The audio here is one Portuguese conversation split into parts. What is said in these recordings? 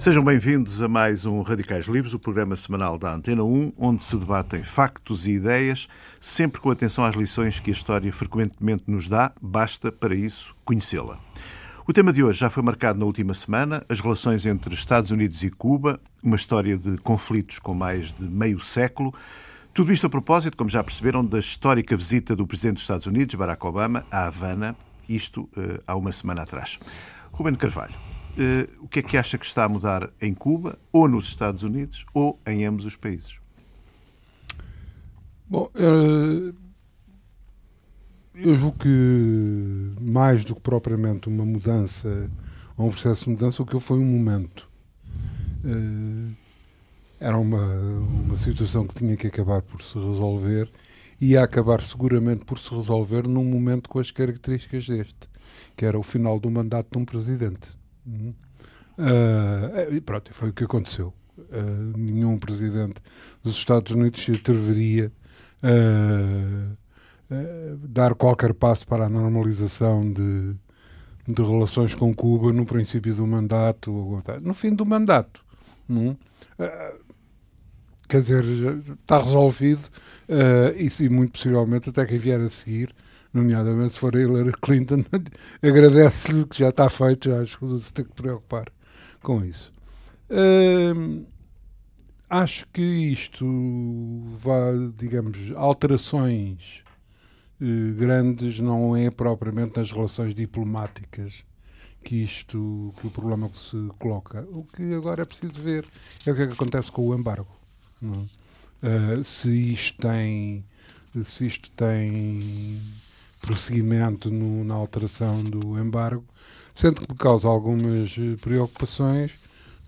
Sejam bem-vindos a mais um Radicais Livres, o programa semanal da Antena 1, onde se debatem factos e ideias, sempre com atenção às lições que a história frequentemente nos dá, basta para isso conhecê-la. O tema de hoje já foi marcado na última semana, as relações entre Estados Unidos e Cuba, uma história de conflitos com mais de meio século. Tudo isto a propósito, como já perceberam, da histórica visita do Presidente dos Estados Unidos, Barack Obama, à Havana, isto uh, há uma semana atrás. Ruben Carvalho, o que é que acha que está a mudar em Cuba, ou nos Estados Unidos, ou em ambos os países? Bom, uh, eu julgo que mais do que propriamente uma mudança ou um processo de mudança, o que foi um momento. Uh, era uma, uma situação que tinha que acabar por se resolver e ia acabar seguramente por se resolver num momento com as características deste, que era o final do mandato de um presidente. Uh, e pronto, foi o que aconteceu. Uh, nenhum presidente dos Estados Unidos se atreveria a eh, dar qualquer passo para a normalização de, de relações com Cuba no princípio do mandato, no fim do mandato. Não? Uh, quer dizer, está resolvido uh, e, muito possivelmente até quem vier a seguir, nomeadamente se for Hillary Clinton, agradece-lhe que já está feito, já escusa de se ter que preocupar com isso. Uh, acho que isto vai, digamos, alterações eh, grandes não é propriamente nas relações diplomáticas que isto, que o problema que se coloca. O que agora é preciso ver é o que é que acontece com o embargo. Uh, se isto tem se isto tem prosseguimento no, na alteração do embargo, sendo que me causa algumas preocupações,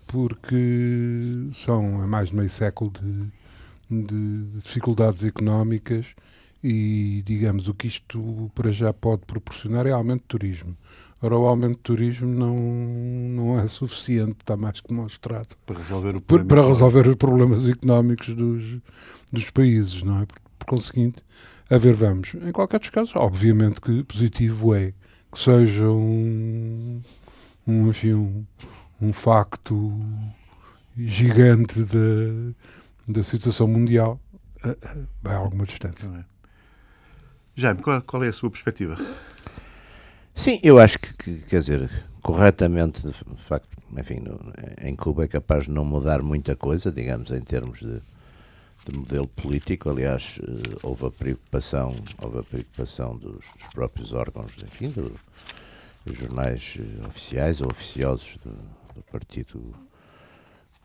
porque são há mais de meio século de, de dificuldades económicas e, digamos, o que isto para já pode proporcionar é aumento de turismo. Ora, o aumento de turismo não, não é suficiente, está mais que demonstrado. Para resolver, o para, para resolver os problemas económicos dos, dos países, não é? Por, por conseguinte, a ver, vamos. Em qualquer dos casos, obviamente que positivo é que seja um, um, enfim, um, um facto gigante da, da situação mundial, vai a alguma distância. Não é? Jaime, qual, qual é a sua perspectiva? Sim, eu acho que, que, quer dizer, corretamente, de facto, enfim, no, em Cuba é capaz de não mudar muita coisa, digamos, em termos de, de modelo político. Aliás, eh, houve a preocupação, houve a preocupação dos, dos próprios órgãos, enfim, do, dos jornais eh, oficiais ou oficiosos do, do Partido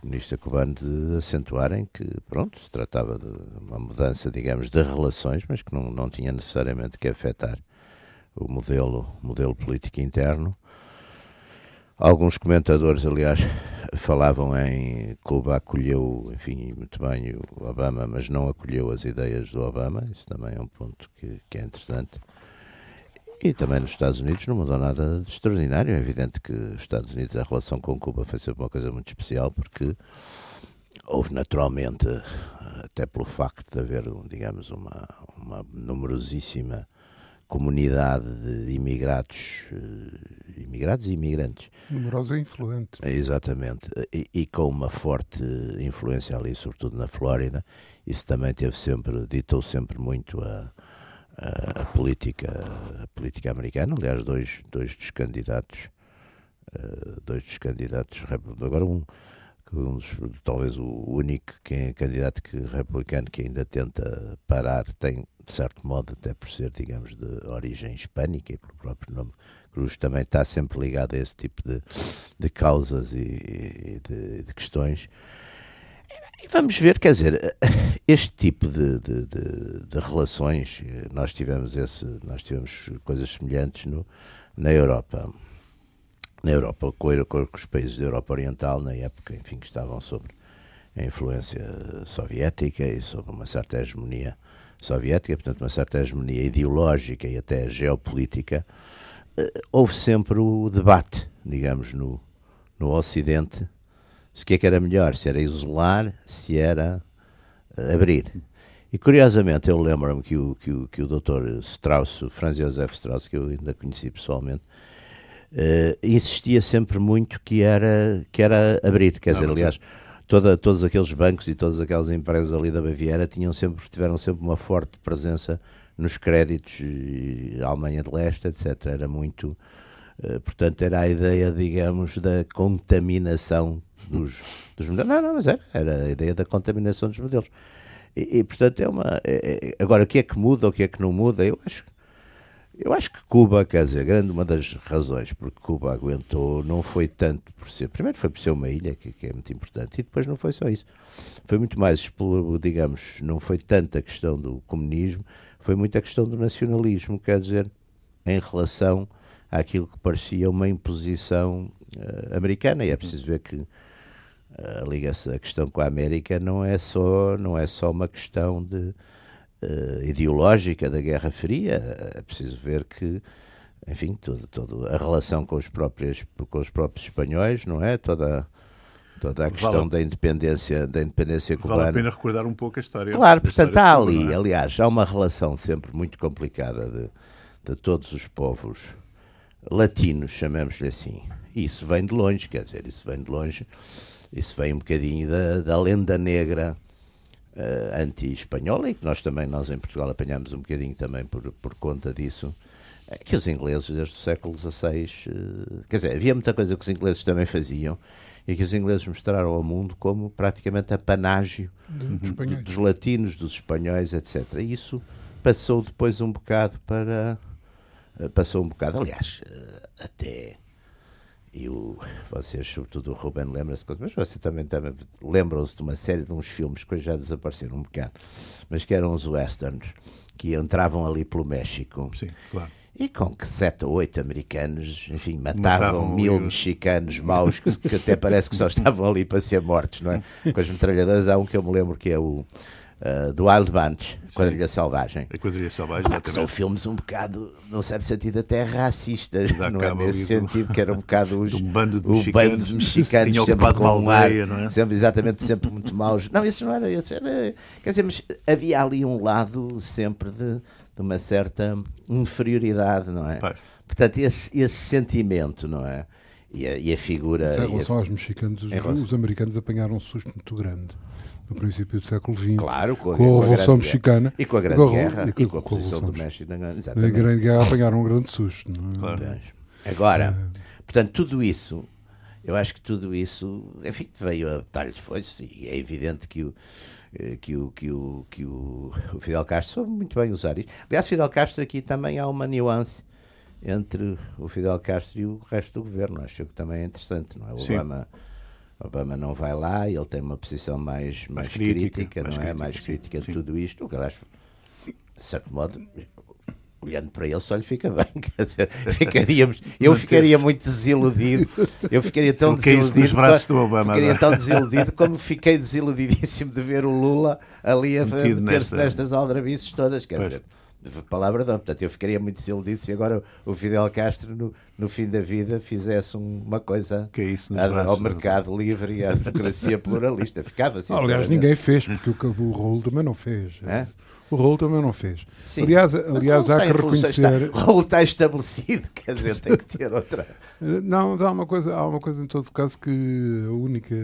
comunista cubano de acentuarem que, pronto, se tratava de uma mudança, digamos, de relações, mas que não, não tinha necessariamente que afetar o modelo, modelo político interno. Alguns comentadores, aliás, falavam em Cuba acolheu, enfim, muito bem o Obama, mas não acolheu as ideias do Obama. Isso também é um ponto que, que é interessante. E também nos Estados Unidos não mudou nada de extraordinário. É evidente que os Estados Unidos, a relação com Cuba foi sempre uma coisa muito especial, porque houve naturalmente, até pelo facto de haver, digamos, uma, uma numerosíssima comunidade de imigrados, eh, imigrados e imigrantes. Numerosa e influente. Exatamente. E, e, com uma forte influência ali, sobretudo na Flórida. Isso também teve sempre, ditou sempre muito a a, política, a política americana. Aliás, dois, dois dos candidatos, uh, dois dos candidatos, agora um, um dos, talvez o único que candidato que, republicano que ainda tenta parar, tem, de certo modo, até por ser, digamos, de origem hispânica e pelo próprio nome, Cruz também está sempre ligado a esse tipo de, de causas e, e de, de questões. E vamos ver, quer dizer, este tipo de, de, de, relações, nós tivemos, esse, nós tivemos coisas semelhantes no, na Europa. Na Europa, com, os países da Europa Oriental, na época, enfim, que estavam sobre a influência soviética e sobre uma certa hegemonia soviética, portanto, uma certa hegemonia ideológica e até geopolítica, eh, houve sempre o debate, digamos, no, no Ocidente se o que é que era melhor, se era isolar, se era uh, abrir. E curiosamente, eu lembro-me que o, que, o, que o Dr. Strauss, o Franz Josef Strauss, que eu ainda conheci pessoalmente, uh, insistia sempre muito que era, que era abrir. Quer dizer, aliás, toda, todos aqueles bancos e todas aquelas empresas ali da Baviera tinham sempre, tiveram sempre uma forte presença nos créditos, Alemanha de Leste, etc. Era muito. Uh, portanto, era a ideia, digamos, da contaminação dos, dos modelos. Não, não, mas era, era a ideia da contaminação dos modelos. E, e portanto, é uma. É, é, agora, o que é que muda, o que é que não muda? Eu acho eu acho que Cuba, quer dizer, grande uma das razões porque Cuba aguentou não foi tanto por ser. Primeiro foi por ser uma ilha, que, que, é muito importante, e depois não foi só isso. Foi muito mais, digamos, não foi tanto a questão do comunismo, foi muito a questão do nacionalismo, quer dizer, em relação àquilo que parecia uma imposição uh, americana. E é preciso ver que uh, liga-se a questão com a América não é só, não é só uma questão de uh, ideológica da Guerra Fria. É preciso ver que, enfim, todo, todo a relação com os próprios, com os próprios espanhóis, não é? Toda, toda a questão vale, da independência da independência cubana. Vale a pena recordar um pouco a história. Claro, portanto, há ali, é? aliás, há uma relação sempre muito complicada de, de todos os povos latinos, chamemos-lhe assim. E isso vem de longe, quer dizer, isso vem de longe, isso vem um bocadinho da, da lenda negra uh, anti-espanhola e que nós também, nós em Portugal apanhamos um bocadinho também por, por conta disso, é que os ingleses desde o século XVI, uh, eh, quer dizer, havia muita coisa que os ingleses também faziam e que os ingleses mostraram ao mundo como praticamente apanágio dos, dos latinos, dos espanhóis, etc. E isso passou depois um bocado para... Uh, passou um bocado, aliás, até e o, vocês, sobretudo o Ruben, lembra-se, mas vocês também, também lembram-se de uma série de uns filmes que já desapareceram um bocado, mas que eram os westerns, que entravam ali pelo México. Sim, claro. E com que sete ou oito americanos, enfim, matavam, matavam mil mexicanos maus que, que, até parece que só estavam ali para ser mortos, não é? Com as metralhadoras, há um que eu me lembro que é o uh, do Wild Bunch, Quadrilha Selvagem. A Quadrilha Selvagem, ah, São filmes um bocado, num certo sentido, até racistas, não é? Nesse sentido, que era um bocado os, um bando de mexicanos, bando de mexicanos sempre com um aldeia, não é? Sempre, exatamente, sempre muito maus. Não, isso não era, isso era. Quer dizer, mas havia ali um lado sempre de, de uma certa inferioridade, não é? Pois. Portanto, esse, esse sentimento, não é? E a, e a figura. Em relação a... aos mexicanos, os, relação... os americanos apanharam um susto muito grande no princípio do século XX, claro, com a, com a Revolução Mexicana e com a Grande Guerra e com, a, posição do México. Na Grande Guerra apanharam um grande susto. É? Claro. Agora, é. portanto, tudo isso, eu acho que tudo isso, enfim, veio a talhos foi e é evidente que o eh, que o, que o, que o, o Fidel Castro soube muito bem usar isto. Aliás, Fidel Castro aqui também há uma nuance entre o Fidel Castro e o resto do governo. Acho que também é interessante, não é? O Sim. Obama não vai lá, ele tem uma posição mais, mais, mais crítica, crítica, mais não é? Crítica, mais crítica sim, de tudo isto, o que aliás, de certo modo, olhando para ele só lhe fica bem. Quer dizer, ficaríamos, eu ficaria muito desiludido. Eu ficaria tão desiludido. Nos braços do Obama, ficaria tão desiludido como fiquei desiludidíssimo de ver o Lula ali a meter-se nesta... nestas aldrabices todas. Quer dizer, palavra não. Portanto, eu ficaria muito desiludido se agora o Fidel Castro, no, no fim da vida, fizesse uma coisa que é isso a, ao mercado livre e à democracia pluralista. Ficava assim. Aliás, ninguém fez, porque o, o Raul também não fez. É? O Raul também não fez. Sim. Aliás, aliás há que reconhecer. Está, o Raul está estabelecido, quer dizer, tem que ter outra. Eh, não, há uma coisa, há uma coisa em todo caso que a única.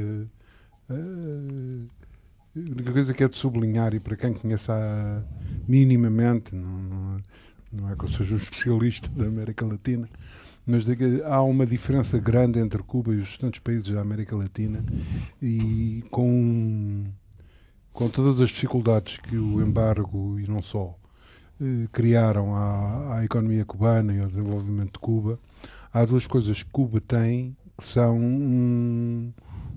Uh, a única coisa que é de sublinhar, e para quem conhece minimamente, não, não, não é que eu seja um especialista da América Latina, mas há uma diferença grande entre Cuba e os restantes países da América Latina e com, com todas as dificuldades que o embargo e não só eh, criaram à, à economia cubana e ao desenvolvimento de Cuba, há duas coisas que Cuba tem que são um,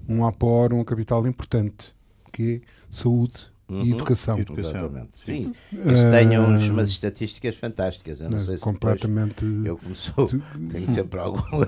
um apor, um capital importante que é saúde uhum. e educação. Exatamente. Sim. Isso tem uns, umas estatísticas fantásticas. Eu não, sei se completamente. eu como sou, tenho sempre algum,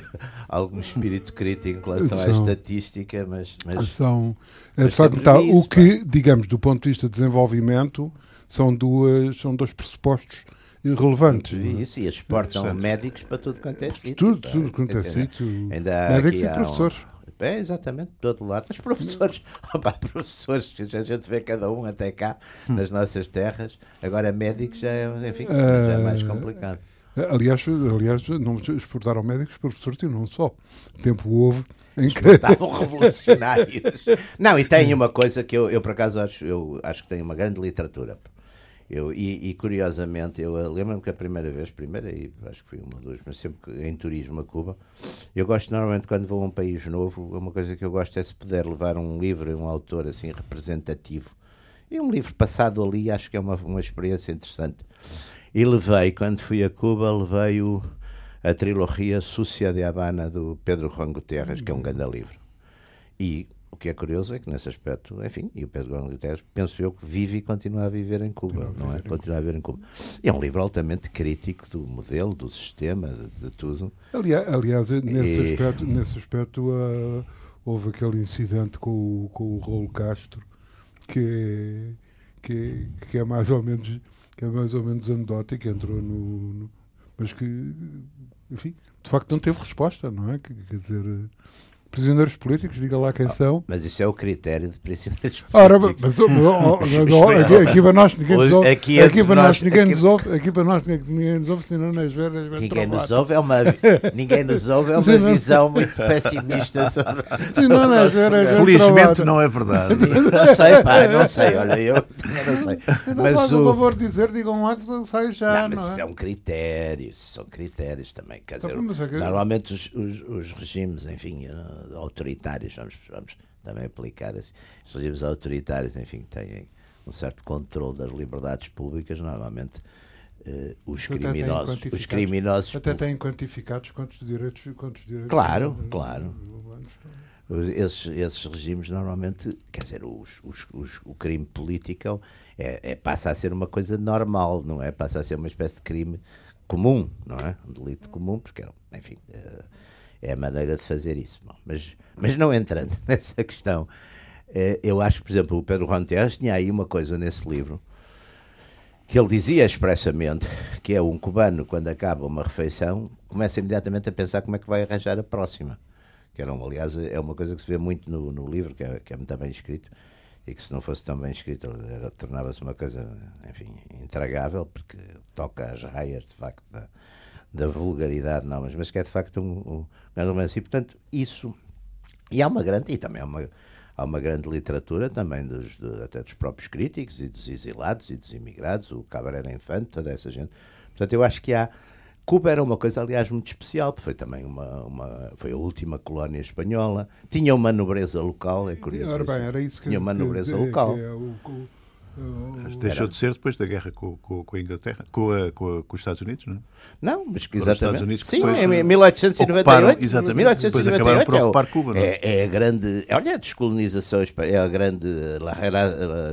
algum espírito crítico em relação são, à estatística, mas. mas são, é, mas de facto, tá, isso, o que, digamos, do ponto de vista de desenvolvimento, são, duas, são dois pressupostos relevantes. É? Isso, e exportam médicos para tudo quanto é sítio. Tudo, tudo quanto é sítio. Médicos e professores. É, exatamente, de todo lado. Mas professores, opa, professores, a gente vê cada um até cá, nas nossas terras. Agora médicos já é, enfim, já é mais complicado. Aliás, aliás não exportaram médicos para sorte não só. Tempo houve em que. Estavam revolucionários. Não, e tem uma coisa que eu, eu por acaso acho, eu acho que tem uma grande literatura. Eu, e, e curiosamente, eu lembro-me que a primeira vez, primeira, e acho que foi uma ou duas, mas sempre em turismo a Cuba, eu gosto normalmente quando vou a um país novo, uma coisa que eu gosto é se puder levar um livro, um autor assim representativo. E um livro passado ali, acho que é uma, uma experiência interessante. E levei, quando fui a Cuba, levei o, a trilogia Súcia de Habana do Pedro Juan Guterres, que é um grande livro. E que é curioso é que nesse aspecto, enfim, e o Pedro Juan Guterres, penso eu que vive e continua a viver em Cuba, não é? Continua a viver em Cuba. E é um livro altamente crítico do modelo, do sistema, de, de tudo. Aliás, aliás nesse e... aspecto, nesse aspecto uh, houve aquele incidente com o, com o Raul Castro, que, que, que é mais ou menos que é mais ou menos anedótico, entrou no, no, mas que, enfim, de facto não teve resposta, não é? Quer dizer, prisioneiros políticos, diga lá quem oh, são. Mas isso é o critério de prisioneiros políticos. Ora, mas, mas, mas oh, aqui, para nós ninguém nos ouve. Aqui, aqui para nós ninguém nos ouve. Aqui para nós ninguém nos ouve, senão nas velhas. Ninguém nos ouve é uma, ninguém nos ouve é uma visão muito pessimista sobre. Senão nas velhas. Felizmente não é verdade. Não sei, pá, não sei. Olha, eu não sei. Então mas faz o favor de dizer, digam lá que sai já. Não, mas não é? um critério, são critérios também. Quer dizer, normalmente os, os, os regimes, enfim autoritários, vamos, vamos também aplicar assim. Os regimes autoritários, enfim, têm um certo controle das liberdades públicas, normalmente uh, os, criminosos, os criminosos. Até têm quantificados quantos direitos. Quantos direitos claro, claro. Esses, esses regimes normalmente, quer dizer, os, os, os, o crime político é, é, passa a ser uma coisa normal, não é? Passa a ser uma espécie de crime comum, não é? Um delito comum, porque, enfim, uh, é a maneira de fazer isso. Bom, mas, mas não entrando nessa questão, eh, eu acho por exemplo, o Pedro Juan tinha aí uma coisa nesse livro que ele dizia expressamente que é um cubano, quando acaba uma refeição, começa imediatamente a pensar como é que vai arranjar a próxima. Que era, aliás, é uma coisa que se vê muito no, no livro, que é, que é muito bem escrito, e que se não fosse tão bem escrito tornava-se uma coisa, enfim, intragável, porque toca as raias, de facto, da, da vulgaridade, não, mas, mas que é de facto um, um grande romance. E, portanto, isso. E há uma grande. E também há uma, há uma grande literatura também dos, de, até dos próprios críticos e dos exilados e dos imigrados, o Cabaré Infante, toda essa gente. Portanto, eu acho que há. Cuba era uma coisa, aliás, muito especial, porque foi também uma, uma foi a última colónia espanhola, tinha uma nobreza local, é curioso. Ora bem, era isso que, tinha uma nobreza que, local. Que é o, o, Deixou de ser depois da guerra com, com, com a Inglaterra, com, a, com, a, com, os Estados Unidos, não é? Não, mas que exatamente. Estados Unidos que Sim, em 1898. Exatamente. 1898 por ocupar Cuba, não é? É, é a grande. Olha, a descolonização, é a grande.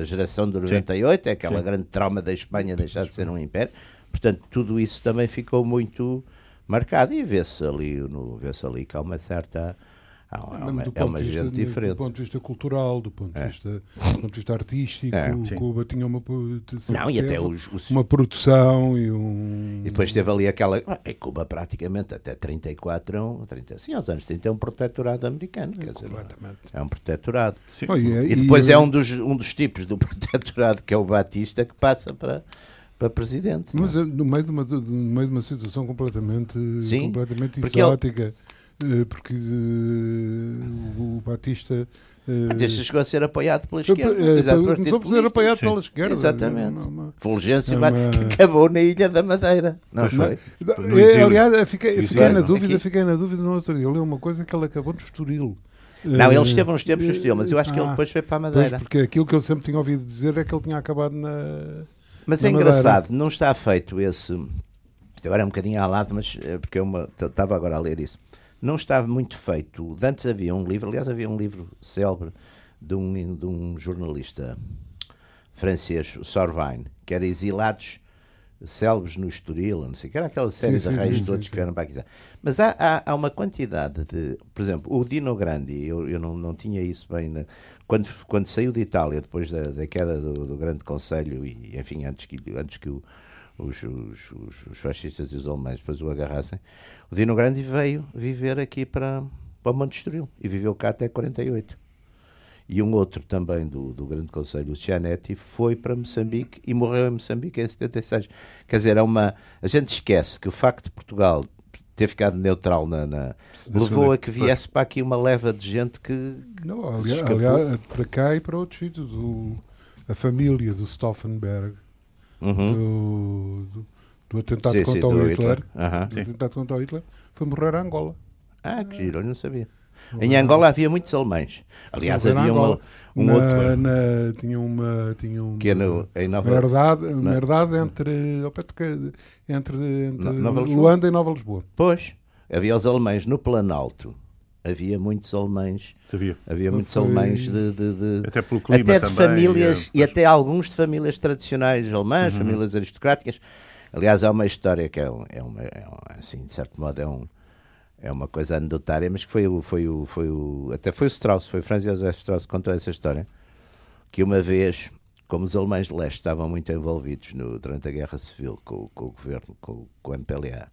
A geração de 98, Sim. é aquela Sim. grande trauma da Espanha deixar de ser um império. Portanto, tudo isso também ficou muito marcado e vê-se ali, vê ali que há uma certa é uma, é uma vista, gente diferente. Do ponto de vista cultural, do ponto de, é. vista, do ponto de vista artístico, é, Cuba tinha uma, Não, e até os, os, uma produção e um. E depois teve ali aquela. Em Cuba, praticamente até 34, 30, sim, aos anos 30, é um protetorado americano. Quer dizer, é um protetorado. Oh, e, e, depois e, é um dos, um dos tipos do protetorado, que é o Batista, que passa para para presidente. Mas é? no meio de uma, no meio de uma situação completamente, Sim, completamente exótica. Ele, porque uh, o Batista. Mas este chegou a ser apoiado pela esquerda. Começou a ser apoiado pela esquerda. Exatamente. Fulgêncio uma... que acabou na Ilha da Madeira. Não foi? É, aliás, fiquei, na dúvida, fiquei na dúvida no outro dia. Eu li uma coisa que ele acabou no Estoril. Não, ele esteve uns tempos no Estoril, mas eu acho que ele depois foi para a Madeira. Porque aquilo que eu sempre tinha ouvido dizer é que ele tinha acabado na. Mas é engraçado, não está feito esse. Agora é um bocadinho ao lado, mas é porque eu estava agora a ler isso não estava muito feito. Antes havia um livro, aliás, havia um livro célebre de um, de um jornalista francês, Sorvine, que era Exilados Célebres no Estoril, não sei que era aquela série sim, de reis todos que eram para aqui. Mas há, há, há, uma quantidade de. Por exemplo, o Dino Grandi, eu, eu não, não tinha isso bem. Na, quando, quando saiu de Itália, depois da, da queda do, do Grande Conselho, e enfim, antes que, antes que o os, os, os, os, fascistas e os alemães depois o agarrassem, o Dino Grande veio viver aqui para, para Monte Estoril e viveu cá até 48. e um outro também do, do Grande Conselho, o Cianetti, foi para Moçambique e morreu em Moçambique em 76. Quer dizer, é uma, a gente esquece que o facto de Portugal ter ficado neutral na, na levou a que viesse para aqui uma leva de gente que. Não, aliás, aliás, para cá e para outros sítios. A família do Stauffenberg, uhum. do, do, do, atentado sim, contra sim, o Hitler, Hitler. Uhum. do atentado contra o Hitler, foi morrer a Angola. Ah, que giro, eu não sabia. Em Angola havia muitos alemães. Aliás, havia uma, um na, outro. Na, tinha uma. Tinha uma, que é no, em Nova... uma herdade, uma herdade entre, entre, entre Nova Luanda e Nova Lisboa. Pois, havia os alemães no Planalto. Havia muitos alemães. Havia, havia muitos foi... alemães de, de, de, Até pelo clima até de também, famílias é, e até alguns de famílias tradicionais alemãs, uhum. famílias aristocráticas. Aliás, há uma história que é, é, uma, é assim, de certo modo, é um, é uma coisa anedotária, mas que foi o, foi o, foi o, até foi o Strauss, foi o Franz Josef Strauss que contou essa história, que uma vez, como os alemães de leste estavam muito envolvidos no, durante a Guerra Civil com, com o governo, com, com o MPLA,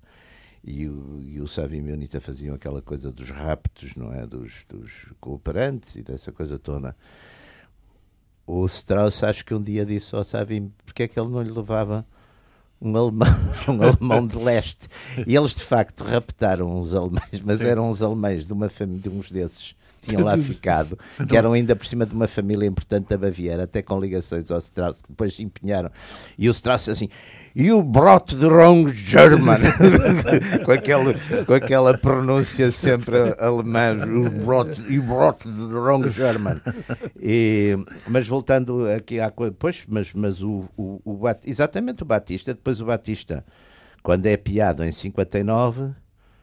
e o, e o Munita faziam aquela coisa dos raptos, não é? Dos, dos cooperantes e dessa coisa toda. O Strauss acho que um dia disse ao Savio porque é que ele não lhe levava um alemão, um alemão de leste. E eles de facto raptaram os alemães, mas Sim. eram os alemães de uma família de uns desses tinham lá ficado, que eram ainda por cima de uma família importante da Baviera, até com ligações ao Strauss, que depois se empenharam. E o Strauss assim, You brought the wrong German. com, aquela, com aquela pronúncia sempre alemã. You brought, you brought the wrong German. E, mas voltando aqui à coisa. Pois, mas, mas o, o, o, exatamente o Batista. Depois o Batista, quando é piado em 59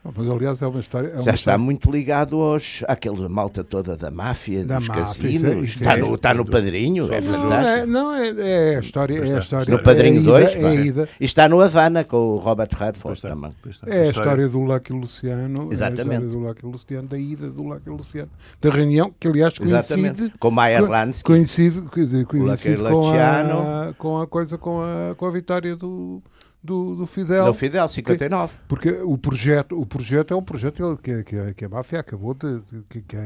mas aliás é uma história. É uma Já está muito ligado aos, àquela malta toda da máfia, da dos máfia, cassinos. Isso é, isso está, é, no, está no padrinho, é fantástico. Não, é, não é, é, a história. É a história no Padrinho 2, é e está no Havana com o Robert Redford também. É a história do Lucky Luciano. Exatamente. É a história do Lucky Luciano, da ida do Lucky Luciano. Da reunião, que aliás coincide. Exatamente. Com Meyer Lansky. Coincide, coincide com, a, com a coisa, com a, com a vitória do do, do Fidel. Do Fidel, 59. Que, porque o projeto, o projeto é um projeto que, que, que a máfia acabou de. Que, que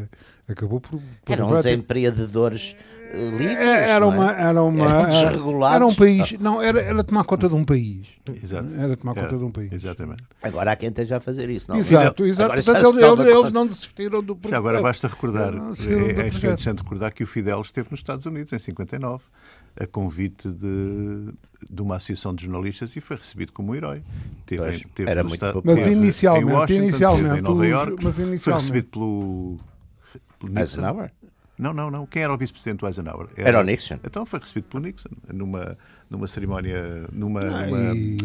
acabou por. por Eram os empreendedores eh, livres. É, era, uma, é? era uma. Era, era um país. Não, era, era tomar conta de um país. Exato. Era tomar conta de um país. Exatamente. Agora há quem esteja a fazer isso. Não? Exato, exato. Portanto, eles, eles, não desistiram do projeto. Já agora basta recordar, é, é interessante recordar que o Fidel esteve nos Estados Unidos em 59 a convite de, de uma associação de jornalistas e foi recebido como um herói. Teve, teve era muito estado, Mas inicialmente, em Washington, inicialmente, em Nova York, mas inicialmente. foi recebido pelo, pelo Eisenhower? Não, não, não. Quem era o vice-presidente do Eisenhower? Era, era, o Nixon. Então foi recebido pelo Nixon numa, numa cerimónia, numa, ah, numa e...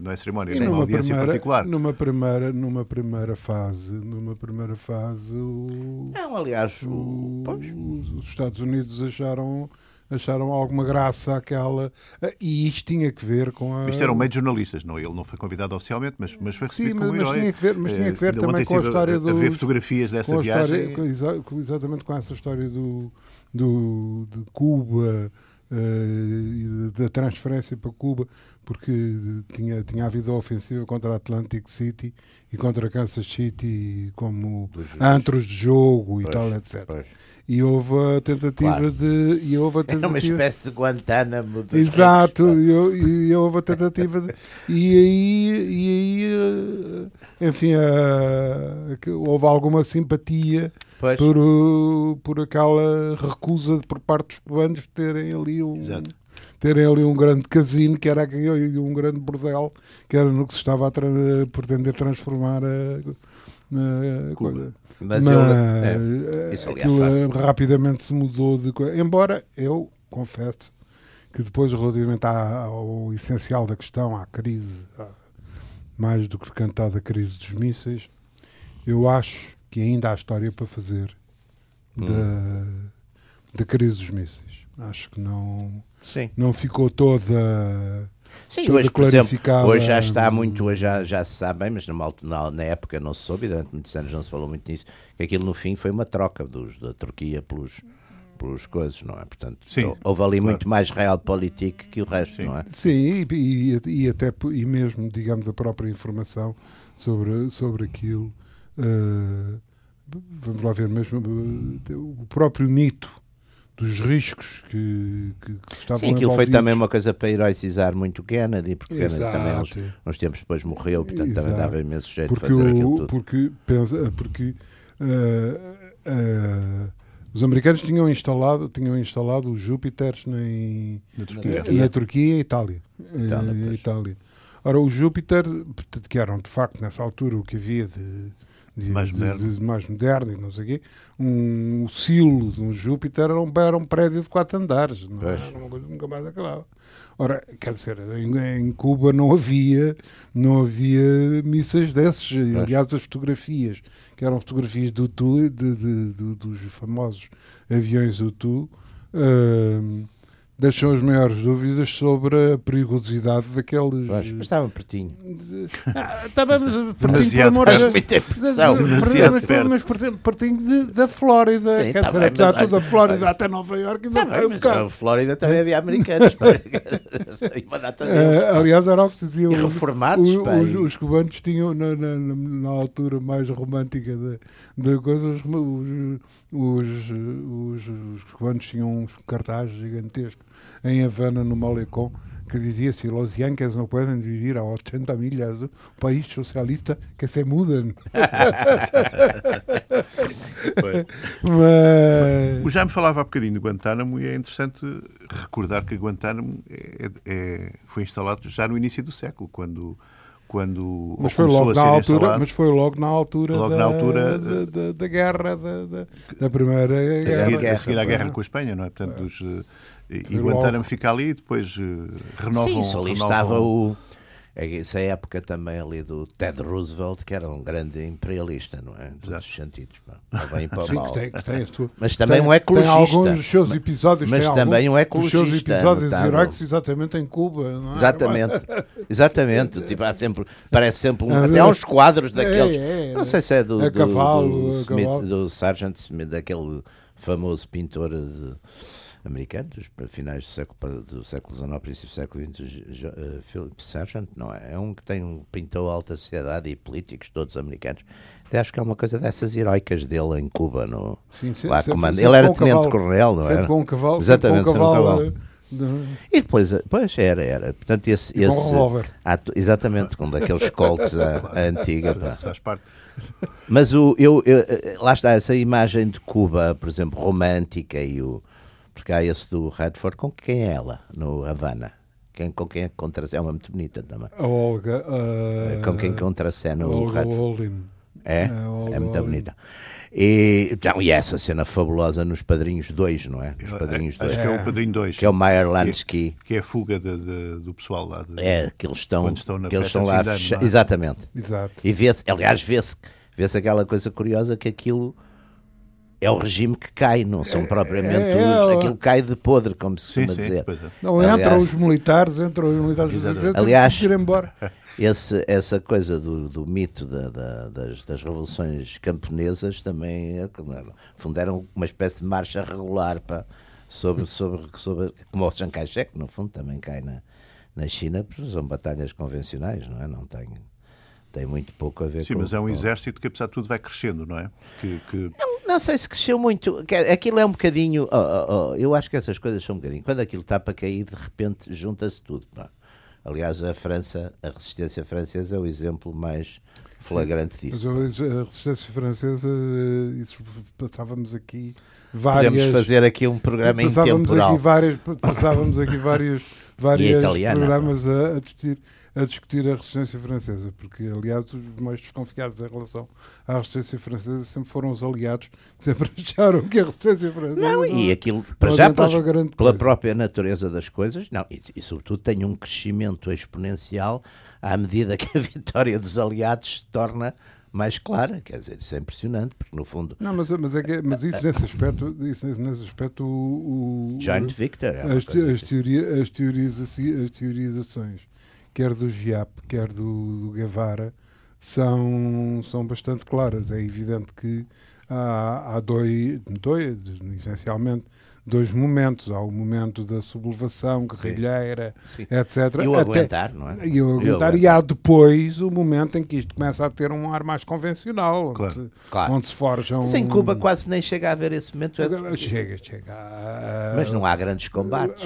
não é cerimónia, é uma audiência primeira, particular. Numa primeira, numa primeira fase, numa primeira fase, o, não, aliás, o, o, os Estados Unidos acharam acharam alguma graça aquela. Eh, e isto tinha que ver com a. Isto era um meio de jornalistas, não, ele não foi convidado oficialmente, mas, mas foi recebido Sim, como mas herói. Tinha que ver, mas tinha que ver uh, também com a história do. ver fotografias dessa viagem. História, exatamente com essa história do, do, de Cuba. Uh, da transferência para Cuba, porque tinha, tinha havido a ofensiva contra Atlantic City e contra Kansas City como antros de jogo e pois, tal, etc. Pois e houve a tentativa claro. de. E houve a tentativa... É uma espécie de Guantánamo dos Exato, reis, e, e, houve a tentativa de. E aí, e aí eh, enfim, uh, houve alguma simpatia por, por aquela recusa por parte dos cubanos de terem ali um. Exato terem ali um grande casino, que era um grande bordel, que era no que se estava a tra pretender transformar a, na coisa. Mas, Mas é, isso, aquilo aliás, rapidamente se mudou de coisa. Embora eu confesso que depois, relativamente ao essencial da questão, à crise, mais do que cantar da crise dos mísseis, eu acho que ainda há história para fazer hum. da, da crise dos mísseis. Acho que não, Sim. não ficou toda Sim, hoje, por exemplo, hoje já está muito, hoje já, já se sabe bem, mas numa, na, na época não se soube, durante muitos anos não se falou muito nisso, que aquilo no fim foi uma troca dos, da Turquia pelos, pelos coisas, não é? Portanto, Sim, houve ali claro. muito mais realpolitik que o resto, Sim. não é? Sim, e, e, e, até e mesmo, digamos, a própria informação sobre, sobre aquilo. Uh, vamos lá ver, mesmo uh, o próprio mito dos riscos que, que, que estavam Sim, aquilo foi também uma coisa para heroicizar muito Kennedy, porque Kennedy Exato. também uns, uns tempos depois morreu, portanto Exato. também dava imenso jeito porque de fazer o- aquilo tudo. Porque, pensa, porque ah, ah, os americanos tinham instalado, tinham instalado os Júpiters na, Na Turquia. na Turquia e Itália. Itália, Eh. Itália. Ora, o Júpiter, que eram de facto nessa altura o que havia de, de- Mais de- moderno. de mais moderno e não sei o quê, um, silo de um Júpiter era um, era um prédio de quatro andares, não Pois. era uma coisa que nunca mais acabava. Ora, quer dizer, em, em Cuba não havia, não havia mísseis desses, e, aliás as fotografias, que eram fotografias do Tu, de, dos famosos aviões do Tu, hum, deixam as maiores dúvidas sobre a perigosidade daqueles. Pois, mas estava pertinho. Ah, Estávamos pertinho, Demasiado por amor de. Demasiado mas, perto. mas pertinho- de- da Flórida. Sim, Quer tá dizer, apesar mas de tudo, a Flórida até Nova Iorque ainda Tá bem, um mas bocado. na Flórida também havia americanos. pá. Uma data deles. Eh, aliás, era o que diziam os- reformados, os, os, os cubanos tinham na, na, na- altura mais romântica da coisa, os, os, os, os- os cubanos tinham uns cartazes gigantescos em Havana, no Malecón, que dizia assim: Los Yankees não podem viver a 80 milhas do país socialista que se mudam. Foi. Mas. O Jaime falava há bocadinho de Guantánamo e é interessante recordar que Guantánamo é- é- foi instalado já no início do século, quando, quando Mas foi, logo a na altura, mas foi logo na altura, Logo da, na altura, da, da, da guerra, da, da, primeira a guerra. seguir, guerra, a seguir à guerra com a Espanha, não é? Portanto, os, eh, e, e Foi Guantánamo fica ali e depois eh, renovam. Sim, isso ali renovam- estava o. É Essa época também ali do Ted Roosevelt, que era um grande imperialista, não é? Em todos Exato. os sentidos. Para bem para Sim, mal. que tem, que tem a sua. Mas também tem, um ecologista. Tem alguns dos seus episódios. mas tem também um dos seus ecologista episódios heróicos exatamente em Cuba. Não é? Exatamente, exatamente. Tipo, há sempre, parece sempre um, até é. há uns quadros daqueles. É, é, não sei se é do, a do, cavalo, do, a Smith, cavalo. do Sargent Smith, daquele famoso pintor de, americano, dos para finais do século, do século XIX, princípio do século XX, eh, Philip Sargent, não é? É um que tem um, pintou a alta sociedade e políticos todos americanos. Até acho que é uma coisa dessas heroicas dele em Cuba, no, Sim, sim, lá sempre- comando. sempre Ele era um tenente-coronel, não Sempre era? com um cavalo. Exatamente, sempre com um um cavalo. cavalo. eh, E depois, pois era, era. Portanto, esse, um esse ato- exatamente, com daqueles colts a, a antiga. pá. Isso faz parte. Mas o, eu, eu- lá está essa imagem de Cuba, por exemplo, romântica e o. Porque há esse do Redford, com quem é ela, no Havana? Quem, com quem é que contracena? É uma muito bonita também. A Olga. eh, com quem contracena o? Olin. É? Olga É muito bonita. E, então, e essa cena fabulosa nos Padrinhos 2, não é? Nos Padrinhos Acho 2. que é o Padrinho 2. Que é o Meyer Lansky. que é a fuga de- de- do pessoal lá. de- É, que eles estão, estão na que eles estão lá é? Exatamente. Exato. E vê-se, aliás, vê-se vê aquela coisa curiosa que aquilo é o regime que cai, não são propriamente é, os- é, aquilo cai de podre, como se Sim, costuma sim. dizer. pois é. Não, Aliás- entram os militares, entram os militares. Exatamente. Aliás- ir embora. Esse, essa coisa do, do mito da- da- das, das revoluções camponesas também é, fundaram uma espécie de marcha regular para, sobre, sobre, sobre, como o Chiang Kai-shek, no fundo, também cai na, na China, porque são batalhas convencionais, não é? Não tem, tem muito pouco a ver Sim, com mas é um exército que, apesar de tudo, vai crescendo, não é? Que, que- Não sei se cresceu muito. que- Aquilo é um bocadinho. oh, oh, oh, eu acho que essas coisas são um bocadinho. Quando aquilo está para cair, de repente junta-se tudo. pá. Aliás, a França, a resistência francesa é o exemplo mais flagrante Mas disso. a resistência francesa, eh, isso passávamos aqui várias. Podemos fazer aqui um programa passávamos intemporal. aqui várias, passávamos aqui vários, vários italiana, programas a, a discutir, a discutir a resistência francesa, porque aliás os mais desconfiados em relação à resistência francesa sempre foram os aliados que sempre acharam que a resistência francesa Não, e aquilo, para não já, pelas- pela própria natureza das coisas, não, e, e sobretudo tem um crescimento exponencial à medida que a vitória dos aliados se torna mais clara. Quer dizer, isso é impressionante, porque no fundo, Não, mas, mas, é que, mas isso nesse aspecto, isso nesse aspecto o, o- Joint Victor é as, as, assim. teoria, as, teoriza- as teorizações, quer do GIAP, quer do, do Guevara, são, são bastante claras. É evidente que há, há dois, dois, essencialmente, dois momentos. Há o momento da sublevação guerrilheira, Sim. etc. E o Até- aguentar, não é? E o aguentar. E há depois o momento em que isto começa a ter um ar mais convencional, onde, Claro. se, Claro. onde se forjam. Mas em Cuba quase nem chega a haver esse momento. é- Chega, chega. Mas não há grandes combates.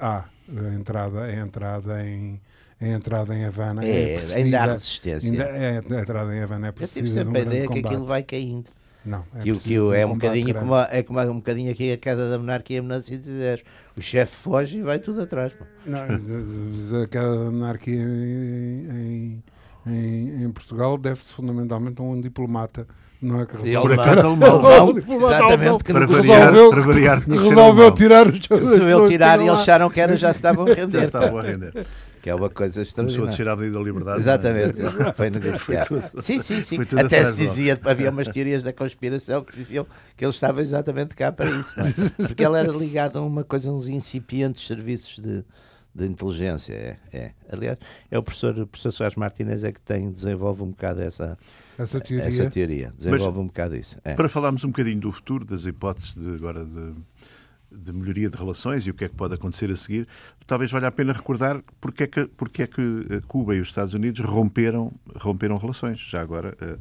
Há a entrada, a entrada em a entrada em Havana É, precedida- ainda há resistência. ainda é- a entrada em Havana é Eu tive precisa de um sempre a ideia que aquilo vai caindo. Não, é que, que é um combate bocadinho como, é como, um bocadinho aqui a queda da monarquia em 1910. O chefe foge e vai tudo atrás. pá. Não, mas a queda da monarquia em, em, em, Portugal deve-se fundamentalmente a um diplomata, não é que E resolve- Por alemão- acaso, alemão. exatamente, que Para resolveu- para variar tinha que resolveu tirar os seus Se ele tirar e eles acharam que era, já se estavam a Já render. estavam pá. a render. Que é uma coisa Começou a extraordinária. descer a Avenida da Liberdade. Exatamente, não é? foi negociar. Sim, sim, sim. foi tudo Até atrás se dizia, havia umas teorias da conspiração que diziam que ele estava exatamente cá para isso, não é? porque ele era ligado a uma coisa, uns incipientes serviços de, de inteligência. É, é. Aliás, é o professor, o professor Soares Martínez é que tem, desenvolve um bocado essa, Essa teoria. essa teoria, desenvolve um bocado isso. É. Para falarmos um bocadinho do futuro, das hipóteses de, agora de, de melhoria de relações e o que é que pode acontecer a seguir, talvez valha a pena recordar porque é que, porque é que eh, Cuba e os Estados Unidos romperam, romperam relações. Já agora, eh,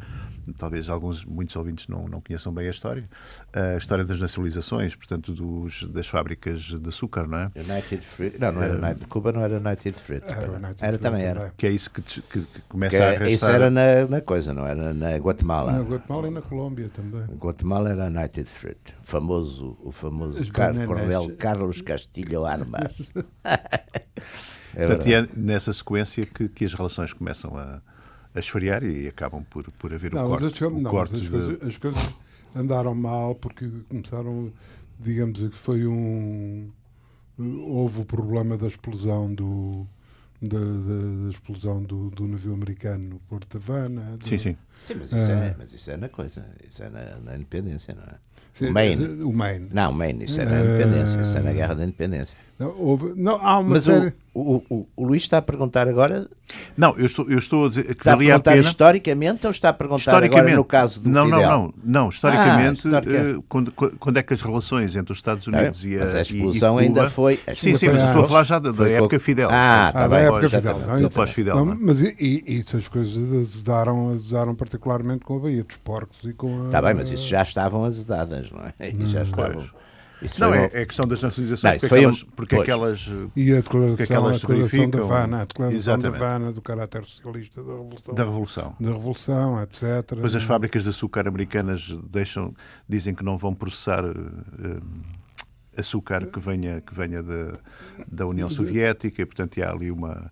talvez alguns, muitos ouvintes não, não conheçam bem a história. A história das nacionalizações, portanto, dos, das fábricas de açúcar, não é? United Fruit. Não, não era United. Cuba não era United Fruit. Era United Era também era. Que é isso que, te- que- que Que começa a é- arrastar. isso era na, na coisa, não era na Guatemala. Na Guatemala e na Colômbia também. Guatemala era United Fruit. O famoso, o famoso Car. Coronel Carlos Castilho Armas. é Portanto, e é nessa sequência que, que as relações começam a, a esfriar e acabam por, por haver Não, o mas corte, as, o não, mas corte as de- coisas, as coisas andaram mal porque começaram, digamos que foi um. Houve o problema da explosão do. Da, da- da explosão do, do navio americano no Porto de Havana. do- Sim, sim. Sim, mas isso, é, Ah. mas isso é na coisa. Isso é na, na independência, não é? Sim, o Maine. O Maine. Não, Maine, isso é na Ah. independência. Isso é na guerra da independência. Não, houve, não, há uma Mas série. o, o, o, o Luís está a perguntar agora. Não, eu estou, eu estou a dizer que Está valia a perguntar pena. historicamente ou está a perguntar agora no caso do não, Fidel? não, não, não. Historicamente, Ah, histórica. eh, quando, quando é que as relações entre os Estados Está Unidos e a, mas a e- explosão e ainda foi. Sim, sim, mas eu a- estou a falar já da, da época pouco- Fidel. Ah, Ah, tá da bem, época já Fidel. Não, pós-Fidel. não, não é? mas e, e, isso as coisas azedaram, azedaram particularmente com a Baía dos Porcos e com a. Está bem, mas isso já estavam azedadas, não é? E já estavam. Pois. Isso Não, é, um- é questão das Não, nacionalizações, isso porque, foi um- aquelas, porque pois. aquelas. E a declaração, que aquelas a declaração da Havana, a declaração Exatamente. da Havana do caráter socialista da Revolução, Da Revolução. da Revolução etc. Depois as fábricas de açúcar americanas deixam, dizem que não vão processar eh, açúcar que venha, que venha da, da União Soviética e, portanto, há ali uma.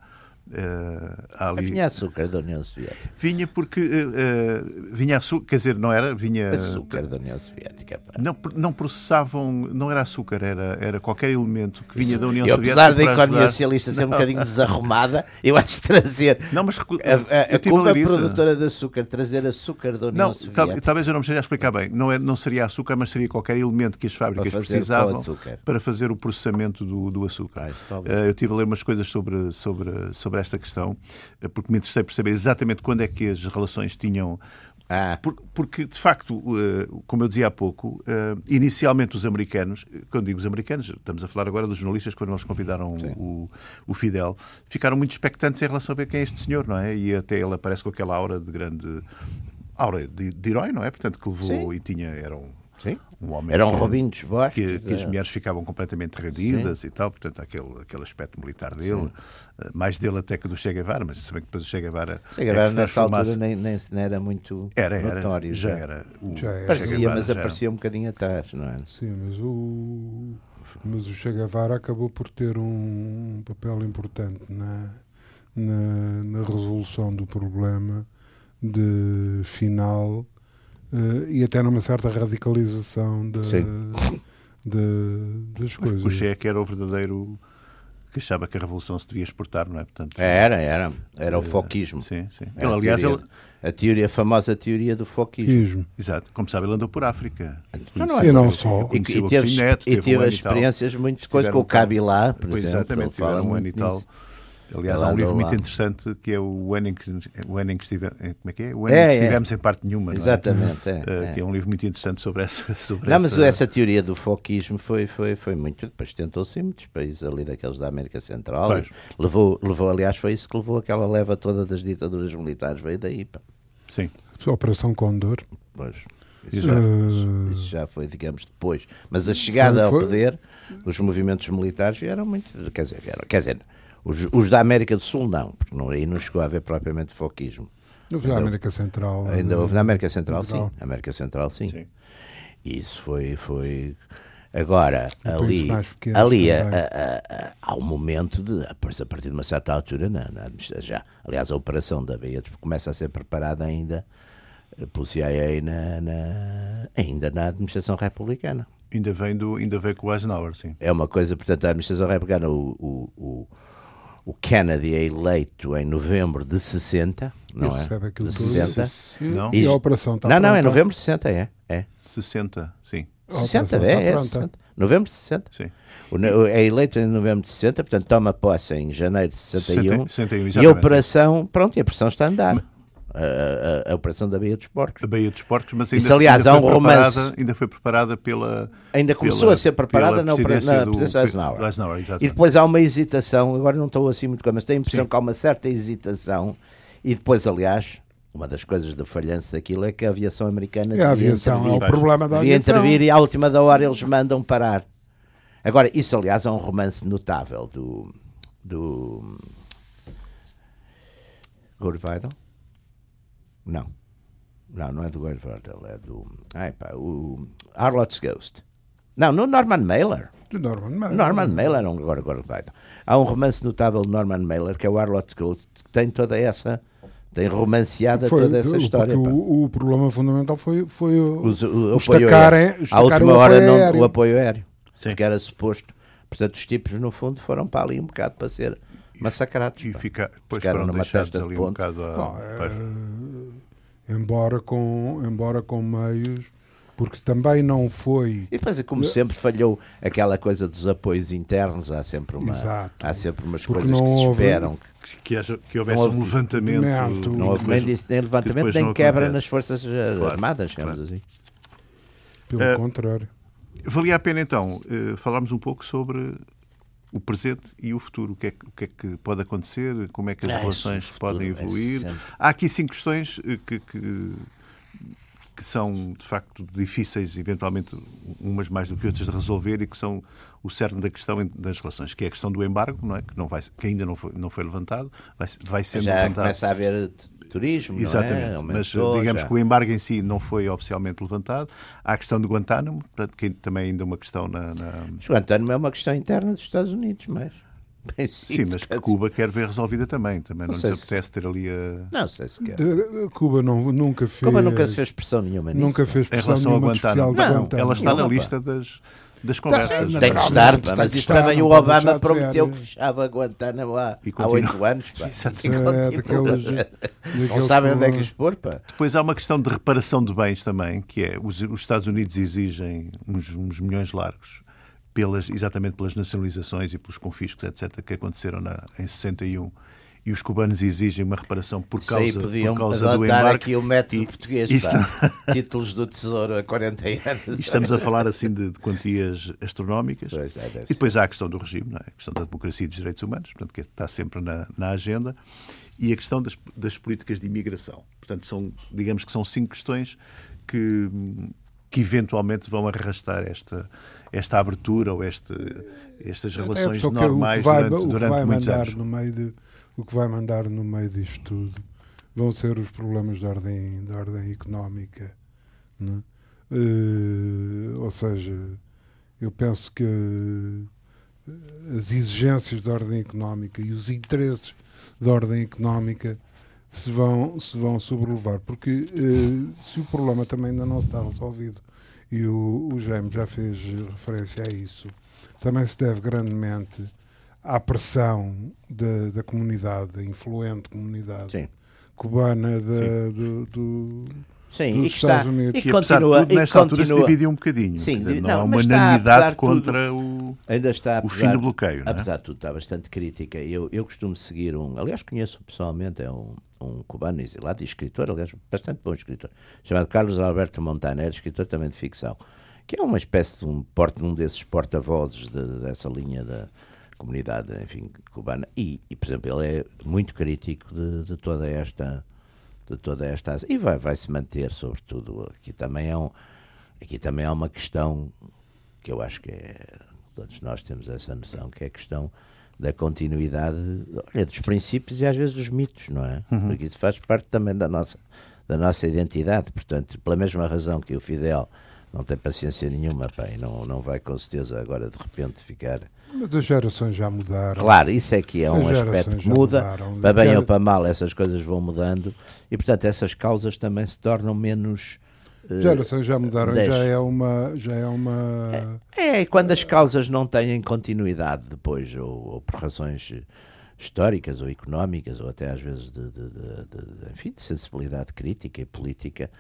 Há ali, Vinha açúcar da União Soviética. Vinha porque eh, vinha açúcar, quer dizer, não era, vinha. Açúcar da União Soviética. pá. Não, não processavam, não era açúcar, era, era qualquer elemento que vinha da União E Soviética. apesar da economia ajudar- socialista ser um bocadinho desarrumada, eu acho que trazer Não, mas a, a, a eu Cuba isso. produtora de açúcar, trazer açúcar da União Não, Soviética. talvez eu não me esteja a explicar bem. Não, é, não seria açúcar, mas seria qualquer elemento que as fábricas Para precisavam para fazer o processamento do, do açúcar. Ah, isso. Eh, eu estive a ler umas coisas sobre, sobre, sobre esta questão, eh, porque me interessei por saber exatamente quando é que as relações tinham. Ah, Por- Porque, de facto, eh, como eu dizia há pouco, eh, inicialmente os americanos, quando digo os americanos, estamos a falar agora dos jornalistas foram eles convidaram o, o Fidel, ficaram muito expectantes em relação a ver quem é este senhor, não é? E até ele aparece com aquela aura de grande. aura de, de herói, não é? Portanto, que levou Sim. e tinha. Era um, sim. Um homem. Era um que- Robinho dos Bosques. que, que as eh, mulheres ficavam completamente rendidas e tal, portanto, aquele, aquele aspecto militar dele, eh, mais dele até que do Che Guevara, mas se bem que depois o Che Guevara. Che é Guevara se nessa altura nem, nem, nem era muito Era, era, notório. já era. O Já era. Parecia, Guevara mas já era. aparecia um bocadinho atrás, não é? Sim, mas o, mas o Che Guevara acabou por ter um papel importante na, na, na resolução do problema de final eh, e até numa certa radicalização da, Sim. da- das coisas. O Che é que era o verdadeiro que achava que a revolução se devia exportar, não é? Portanto, Era, era. Era o foquismo. Sim, sim. Era Ele, a aliás, teoria- ele, a teoria, a famosa teoria do foquismo. Quismo. exato, como sabe, ele andou por África. Não, não é. E não só. E, e teve, e teve teve um experiências muito coisas com o. Kabila, por Pois, exemplo. exatamente, tiveram um ano e tal. nisso. Aliás, há um livro andou muito lá. interessante que é o ano em que, o ano em que estivemos. Como é que é? O ano É, em que é. estivemos em parte nenhuma. não é? Exatamente. é, Eh, é. Que é um livro muito interessante sobre essa. Sobre Não, mas essa... essa teoria do foquismo foi, foi, foi muito. Depois tentou-se em muitos países ali daqueles da América Central. Pois. Levou, levou, aliás, foi isso que levou aquela leva toda das ditaduras militares. Veio daí. pá. Sim. Operação Condor. Pois, Exato. Eh, isso já foi, digamos, depois. Mas a chegada ao foi- poder, os movimentos militares vieram muito. Quer dizer, vieram, quer dizer os, os da América do Sul não, porque não, aí não chegou a haver propriamente foquismo. não vi a América Central. Ainda houve na América Central, sim. Central. América Central, sim. Sim. Isso foi. foi... Agora, países ali, ali a- também. a- a- a- há um momento de. A partir a partir de uma certa altura, na, na já. Aliás, a operação da de- começa a ser preparada ainda eh, pelo CIA na, na- ainda na administração republicana. Ainda vem, do, ainda vem com o Eisenhower, sim. É uma coisa, portanto, a administração republicana, o, o, o, o Kennedy é eleito em novembro de 60, não é? recebe aquilo de tudo. 60. E, Não? e a operação está Não, não, é pronta? novembro de 60, é. é. 60, sim. A 60, operação é, é pronta. 60. Novembro de 60. sim. O É eleito em novembro de 60, portanto toma posse em janeiro de 61. 61, e a operação, pronto, e a operação está a andar. A, a- a operação da Baía dos Porcos. A Baía dos Porcos, mas ainda, Isso, aliás, ainda há foi um romance. preparada, ainda foi preparada pela. Ainda começou pela- a ser preparada na, presidência na do- presidência do Eisenhower. Eisenhower. E depois há uma hesitação, agora não estou assim muito claro, mas tenho a impressão Sim. que há uma certa hesitação. E depois, aliás, uma das coisas do falhanço daquilo é que a aviação americana É a devia aviação, é o intervir. problema da devia aviação. intervir e à última da hora eles mandam parar. Agora, isso aliás é um romance notável do. do. Gore Vidal? Não. Não, não é do Gore Vidal, é do. Ai pá, o. Harlot's Ghost. Não, no Norman Mailer. De Norman Mailer. Norman Mailer, não agora, agora vai. Há um romance notável de Norman Mailer que é o Harlot Ghost, que tem toda essa. tem romanceada Foi, toda essa porque história. O, o problema fundamental foi, foi o, Os- o, o apoio estacarem, aéreo. À última o hora apoio não, aéreo. o apoio aéreo. Sim. Que era suposto. Portanto, os tipos, no fundo, foram para ali um bocado para ser massacrados. E fica, depois Ficaram foram numa deixados testa de ali um bocado a. Bom, pois. Embora, com, embora com meios, porque também não foi. E depois, como sempre, falhou aquela coisa dos apoios internos. Há sempre, uma, Exato. há sempre umas Porque coisas não que se esperam. que, que, haja- que houvesse Não houve um levantamento. Não houve nem, disso, nem levantamento, nem quebra acontece. nas Forças Claro, Armadas, digamos claro. assim. Pelo Eh, contrário. Valia a pena então eh, falarmos um pouco sobre o presente e o futuro. O que é, que- o que, é que pode acontecer? Como é que as Ah, isso, relações futuro podem é evoluir? sempre- Há aqui cinco questões eh, que, que, que são de facto difíceis, eventualmente umas mais do que outras, de resolver e que são o cerne da questão das relações, que é a questão do embargo, não é? que, não vai, que ainda não foi, não foi levantado, vai, vai sendo Já levantado. começa a haver turismo, não Exatamente, é? mas Aumentou, digamos já. que o embargo em si não foi oficialmente levantado. Há a questão do Guantánamo, portanto, que também ainda é uma questão na. na- Mas Guantánamo é uma questão interna dos Estados Unidos, mas... bem Sim, mas que Cuba quer ver resolvida também. Também não, Não lhes se- apetece ter ali a. Não sei se quer. Cuba não, nunca fez. Cuba nunca se fez pressão nenhuma nisso. Nunca fez Em pressão relação ao nenhuma especial Guantánamo. Não, Guantánamo. Ela está na Não, pá. lista das, das conversas. Tem Tem que estar, pá, mas estar, também o Obama prometeu que fechava Guantánamo há, há continua. oito anos. Pá. Exato. É, daqueles, Não sabem onde é que pôr, pá. Depois há uma questão de reparação de bens também, que é os, os Estados Unidos exigem uns, uns milhões largos pelas, exatamente pelas nacionalizações e pelos confiscos, etc., que aconteceram na, em 61. E os cubanos exigem uma reparação por causa, podiam por causa do embargo. aqui o método E- português, isto- pá. Títulos do Tesouro há 40 anos. E estamos a falar assim de, de quantias astronómicas. Pois, é, E depois há a questão do regime, não é? a questão da democracia e dos direitos humanos, portanto, que está sempre na, na agenda, e a questão das, das políticas de imigração. Portanto, são, digamos que são cinco questões que, que eventualmente vão arrastar esta, esta abertura ou este, estas É, relações só que normais vai, durante, durante muitos anos. no meio de, o que vai mandar no meio disto tudo vão ser os problemas de ordem, de ordem económica. não é? Eh, ou seja, eu penso que eh, as exigências de ordem económica e os interesses de ordem económica se vão, se vão sobrelevar. Porque eh, se o problema também ainda não está resolvido, e o, o Jaime já fez referência a isso, também se deve grandemente à pressão da, da comunidade, da influente comunidade Sim. cubana da- do, do, Sim, dos Estados está, Unidos. E, e continua, tudo, nesta altura se dividiu um bocadinho. Sim, dizer, não, não há uma unanimidade contra tudo, o, ainda está, apesar, o fim do bloqueio. Não é? Apesar de tudo, está bastante crítica. Eu, eu costumo seguir um, aliás, conheço pessoalmente, é um, um cubano exilado e escritor, aliás, bastante bom escritor, chamado Carlos Alberto Montaner, escritor também de ficção, que é uma espécie de um, porta, um desses porta-vozes de, dessa linha da comunidade, enfim, cubana. E, e, por exemplo, ele é muito crítico de, de toda esta de toda esta e vai vai se manter sobretudo aqui também é um aqui também há uma questão que eu acho que é todos nós temos essa noção que é a questão da continuidade olha, dos princípios e às vezes dos mitos não é uhum. porque isso faz parte também da nossa da nossa identidade portanto pela mesma razão que o Fidel não tem paciência nenhuma pai não não vai com certeza agora de repente ficar mas as gerações já mudaram. Claro, isso é que é um aspecto que muda. Mudaram. Para bem ou para mal, essas coisas vão mudando. E, portanto, essas causas também se tornam menos. Uh, gerações já mudaram, já é uma. Já é, uma... É, é, quando as causas não têm continuidade depois, ou, ou por razões históricas ou económicas, ou até às vezes de, de, de, de enfim, de sensibilidade crítica e política,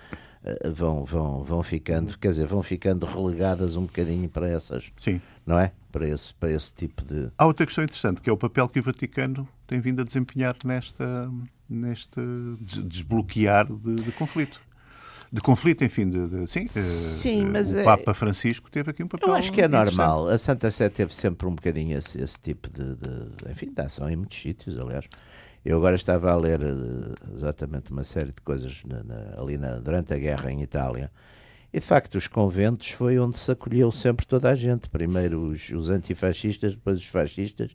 uh, vão, vão, vão ficando, quer dizer, vão ficando relegadas um bocadinho para essas. Sim. Não é? Para esse, para esse tipo de. Há outra questão interessante, que é o papel que o Vaticano tem vindo a desempenhar nesta, neste desbloquear de, de conflito de conflito, enfim, de, de sim, eh, sim uh, mas o é... Papa Francisco teve aqui um papel. Eu acho que é normal. A Santa Sé teve sempre um bocadinho esse, esse tipo de, de, enfim, de ação em muitos sítios, aliás. Eu agora estava a ler uh, exatamente uma série de coisas na, na, ali na, durante a guerra em Itália. E de facto, os conventos foi onde se acolheu sempre toda a gente. Primeiro os, os antifascistas, depois os fascistas,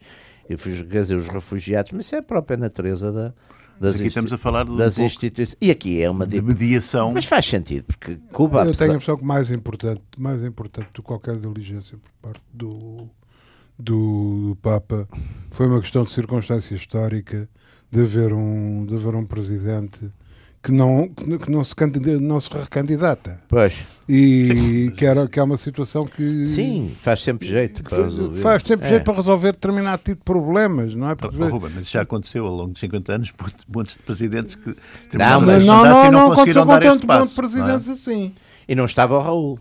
e quer dizer, os refugiados. Mas isso é a própria natureza da, das, aqui estamos a falar das um instituições. E aqui é uma de mediação. Mas faz sentido, porque Cuba. Eu tenho a impressão que mais importante, mais importante do que qualquer diligência por parte do, do, do, Papa foi uma questão de circunstância histórica de haver um, de haver um presidente que não, que não, se, não se recandidata. Pois. E que, era, que é uma situação que. Sim, faz sempre jeito para resolver. Faz sempre é. jeito para resolver determinado tipo de problemas, não é? Porque... Oh, Ruben, mas já aconteceu ao longo de 50 anos montes de presidentes que não, mas não, não, não, não aconteceu com tanto passo, presidentes é? assim. E não estava o Raul.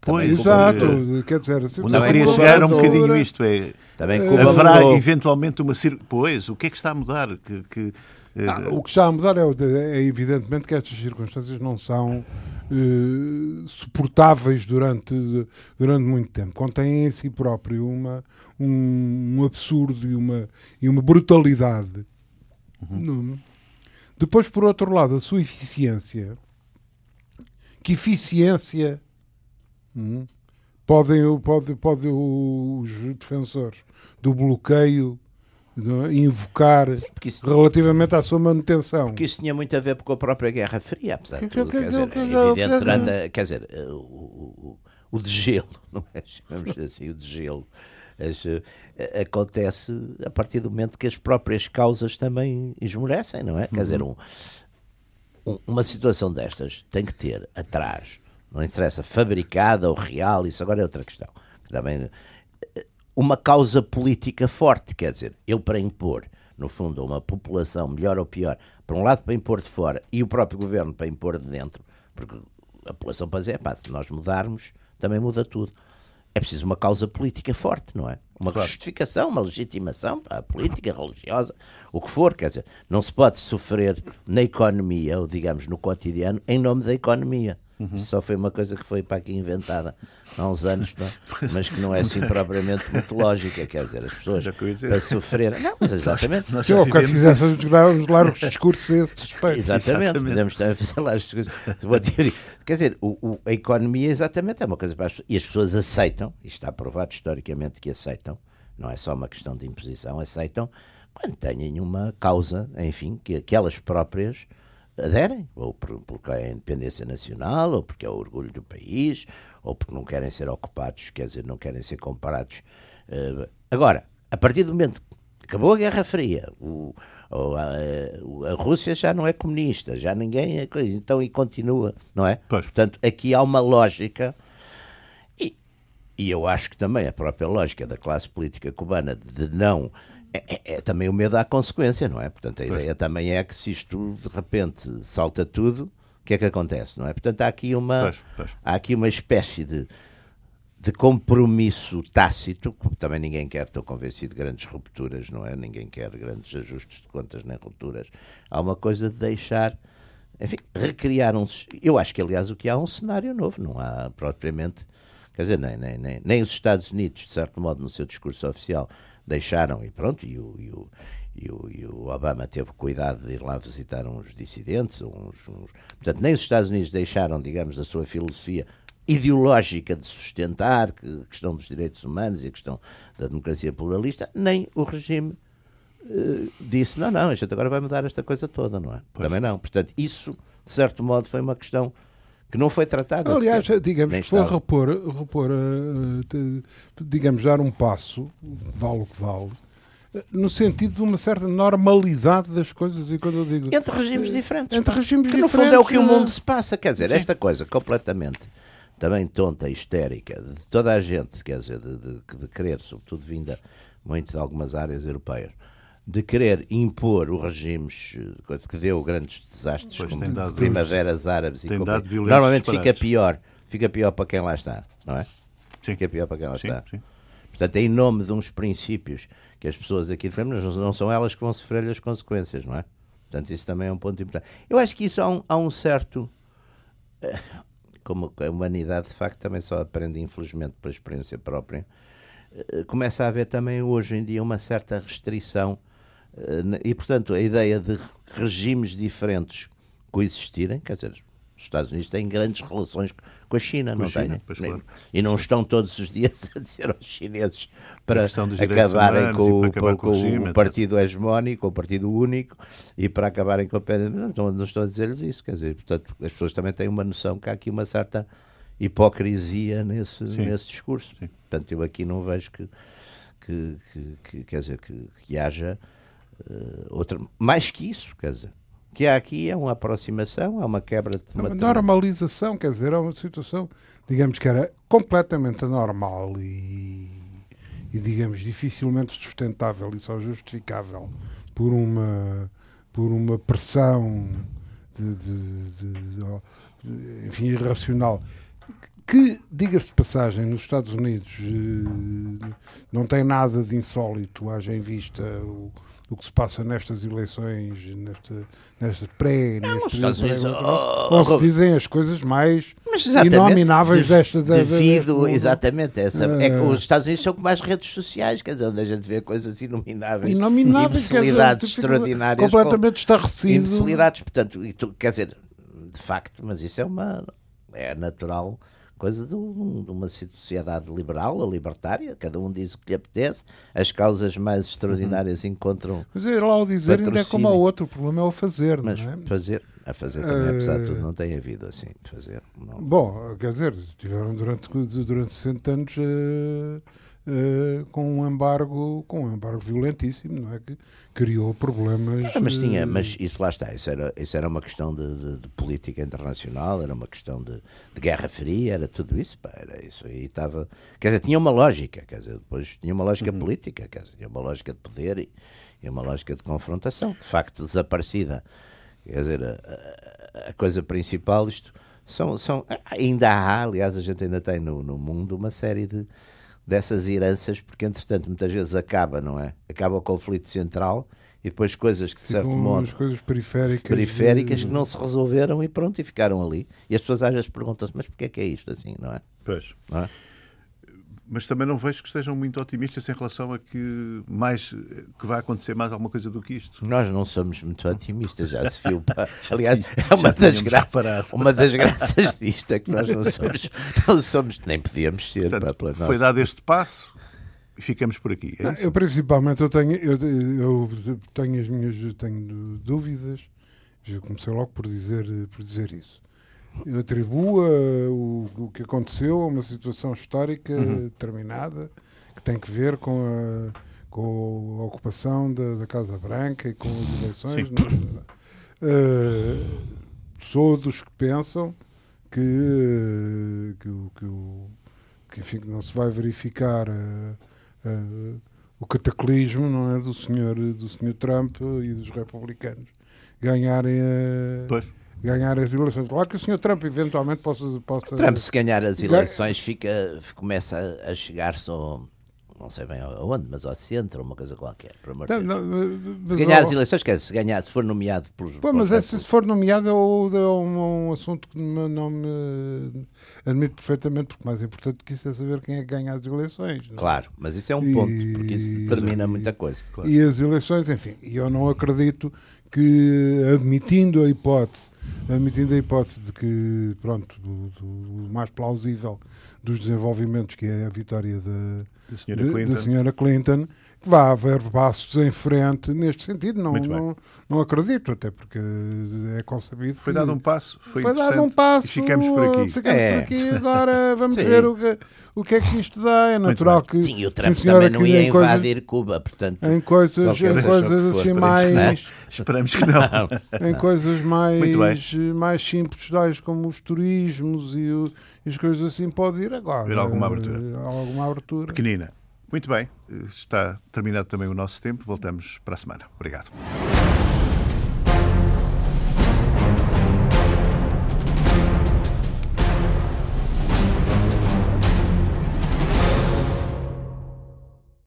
Pois, exato, quer dizer, onde eu queria chegar um bocadinho isto é. Também haverá eventualmente uma pois o que é que está a mudar que, que ah, o que está a mudar é, é, evidentemente que estas circunstâncias não são eh, suportáveis durante, durante muito tempo. Contêm em si próprio uma, um, um absurdo e uma, e uma brutalidade. Uhum. Depois, por outro lado, a sua eficiência. Que eficiência hum, podem, pode, pode os defensores do bloqueio? Invocar Sim, relativamente à sua manutenção. Porque isso tinha muito a ver com a própria Guerra Fria, apesar de tudo. Quer dizer, é evidente, durante, quer dizer, o, o, o degelo, não é? Chamamos assim, o degelo. Eh, acontece a partir do momento que as próprias causas também esmorecem, não é? Quer dizer, uhum. um, um, uma situação destas tem que ter atrás, não interessa, fabricada ou real, isso agora é outra questão. Também uma causa política forte, quer dizer, ele para impor, no fundo, uma população, melhor ou pior, para um lado para impor de fora e o próprio governo para impor de dentro, porque a população para dizer, pá, se nós mudarmos, também muda tudo. É preciso uma causa política forte, não é? Uma claro. justificação, uma legitimação para a política, religiosa, o que for, quer dizer, não se pode sofrer na economia, ou digamos no cotidiano, em nome da economia. Uhum. Só foi uma coisa que foi para aqui inventada há uns anos, não? mas que não é assim propriamente muito lógica. Quer dizer, as pessoas para sofrer. Não, mas exatamente. Nós, nós já fizesse os largos discursos a esse respeito. Exatamente, exatamente. podemos também fazer lá os discursos. Quer dizer, o, o, a economia exatamente é uma coisa para as pessoas. E as pessoas aceitam, e está provado historicamente que aceitam, não é só uma questão de imposição, aceitam quando têm uma causa, enfim, que, que elas próprias aderem, ou porque é a independência nacional, ou porque é o orgulho do país, ou porque não querem ser ocupados, quer dizer, não querem ser comparados. Uh, agora, a partir do momento que acabou a Guerra Fria, o, a, a, Rússia já não é comunista, já ninguém é, então e continua, não é? Pois. Portanto, aqui há uma lógica. E, e eu acho que também a própria lógica da classe política cubana de não é, é, é, também o medo à consequência, não é? Portanto, a pois. ideia também é que se isto de repente salta tudo, que é que acontece, não é? Portanto, há aqui uma, Pois, pois. há aqui uma espécie de, de compromisso tácito, também ninguém quer, estou convencido, de grandes rupturas, não é? Ninguém quer grandes ajustes de contas nem rupturas. Há uma coisa de deixar, enfim, recriar um. Eu acho que, aliás, o que há é um cenário novo, não há propriamente. Quer dizer, nem, nem, nem, nem os Estados Unidos, de certo modo, no seu discurso oficial, deixaram, e pronto, e o, e o, e o, e o Obama teve cuidado de ir lá visitar uns dissidentes, uns, uns, portanto, nem os Estados Unidos deixaram, digamos, da sua filosofia ideológica de sustentar a questão dos direitos humanos e a questão da democracia pluralista, nem o regime eh, disse, não, não, a gente agora vai mudar esta coisa toda, não é? Pois. Também não. Portanto, isso, de certo modo, foi uma questão que não foi tratada. Aliás, sequer. digamos que foi repor, repor eh, digamos, dar um passo, vale o que vale, no sentido de uma certa normalidade das coisas. E quando eu digo. Entre regimes diferentes. Entre regimes que no diferentes, fundo é o que o eh, mundo se passa. Quer dizer, sim. esta coisa completamente também tonta, histérica, de toda a gente, quer dizer, de, de, de querer, sobretudo vinda muito de algumas áreas europeias, de querer impor os regimes eh, que deu grandes desastres, Pois, como dado- primaveras árabes e dado violentos Normalmente fica pior, fica pior para quem lá está, não é? Sim. Fica pior para quem lá Sim, está. sim. Portanto, é em nome de uns princípios que as pessoas aqui defendem, não são elas que vão sofrer as consequências, não é? Portanto, isso também é um ponto importante. Eu acho que isso há um, há um certo. eh, Como a humanidade, de facto, também só aprende, infelizmente, por experiência própria, eh, começa a haver também hoje em dia uma certa restrição e, portanto, a ideia de regimes diferentes coexistirem, quer dizer, os Estados Unidos têm grandes relações com a China, Com não China, têm? claro. E não estão todos os dias a dizer aos chineses para acabarem com, o- para acabar com- com o regime, o etc. partido hegemónico, o partido único, e para acabarem com a pena. Não, não estou a dizer-lhes isso, quer dizer, portanto, as pessoas também têm uma noção que há aqui uma certa hipocrisia nesse, Sim. nesse discurso. Sim. Portanto, eu aqui não vejo que, que, que- que- quer dizer, que, que haja eh, outra. Mais que isso, quer dizer. O que há aqui é uma aproximação, é uma quebra de É uma uma normalização, quer dizer, é uma situação, digamos que era completamente anormal e, e, digamos, dificilmente sustentável e só justificável por uma, por uma pressão de, de- de- de- enfim, irracional. Que, diga-se de passagem, nos Estados Unidos eh, não tem nada de insólito, haja em vista o, o que se passa nestas eleições, nesta, nesta pré, neste os Estados período Unidos, pré-eleitoral, oh, onde se dizem as coisas mais inomináveis de- desta da- devido, exatamente essa é que Eh. os Estados Unidos são como as redes sociais quer dizer onde a gente vê coisas inomináveis inomináveis, dizer, imbecilidades fica extraordinárias com- completamente estarrecido. imbecilidades portanto e tu, quer dizer de facto mas isso é uma é natural coisa de, um- de uma sociedade liberal libertária cada um diz o que lhe apetece as causas mais extraordinárias encontram Mas é lá o dizer ainda é como Patrocínio. ao outro, o problema é o fazer, mas não é? fazer a fazer também apesar de tudo não tem havido assim fazer não. Bom, quer dizer, tiveram durante, durante 60 anos eh, eh, com um embargo, com um embargo violentíssimo, não é? Que criou problemas. Ah, mas tinha, eh, mas isso lá está, isso era, isso era uma questão de, de- de política internacional, era uma questão de, de guerra fria, era tudo isso, pá, era isso aí estava, quer dizer, tinha uma lógica, quer dizer, depois tinha uma lógica política, quer dizer, tinha uma lógica de poder e, e uma lógica de confrontação, de facto desaparecida, quer dizer, a, a- a coisa principal, isto são, são, ainda há, aliás, a gente ainda tem no, no mundo uma série de dessas heranças, porque entretanto muitas vezes acaba, não é? Acaba o conflito central e depois coisas que de certo ficam modo as coisas periféricas. periféricas eh, que não se resolveram e pronto, e ficaram ali. E as pessoas às vezes perguntam-se, mas porquê é que é isto assim, não é? Pois. Não é? Mas também não vejo que estejam muito otimistas em relação a que mais que vai acontecer mais alguma coisa do que isto. Nós não somos muito otimistas, já se viu. pá. Aliás, é uma das, graças, uma das graças disto é que nós não somos, não somos nem podíamos ser. pá, Portanto, pela foi nossa- dado este passo e ficamos por aqui. É Não, isso? eu principalmente eu tenho, eu, eu tenho as minhas tenho dúvidas. Eu comecei logo por dizer, por dizer isso. Eu atribuo eh, o, o que aconteceu a uma situação histórica determinada que tem que ver com a, com a ocupação da, da Casa Branca e com as eleições. Eh, sou dos que pensam que, eh, que, que, que, enfim, que não se vai verificar eh, eh, o cataclismo não é, do, senhor, do senhor Trump e dos republicanos ganharem a, Pois. Ganhar as eleições. Claro que o Sr. Trump eventualmente possa. possa... Trump, se ganhar as eleições, fica, começa a, chegar-se ao não sei bem aonde, mas ao centro, uma coisa qualquer. Não, não, se ganhar as eleições, quer se ganhar, se for nomeado pelos. Pô, mas é, se for nomeado é, um, um, assunto que não me admito perfeitamente, porque mais importante que isso é saber quem é que ganha as eleições. Não? É? Claro, mas isso é um ponto, porque isso determina e, muita coisa. Claro. E as eleições, enfim, eu não acredito que, admitindo a hipótese, admitindo a hipótese de que, pronto, do, do mais plausível dos desenvolvimentos, que é a vitória da, senhora, de, Clinton. da senhora Clinton, que vá haver passos em frente neste sentido. Não, não, não acredito, até porque é concebido. Foi dado um passo, foi, foi dado um passo. E ficamos por aqui. Ficamos é. por aqui. Agora vamos ver o que, o que é que isto dá. É natural que. Sim, o Trump sim, também não ia invadir coisa, Cuba, portanto. Em coisas, em coisas assim mais. Esperamos que não. em coisas mais, mais simples, tais como os turismos e, o, e as coisas assim, pode ir agora. Haver alguma abertura. Alguma abertura. Pequenina. Muito bem, está terminado também o nosso tempo. Voltamos para a semana. Obrigado.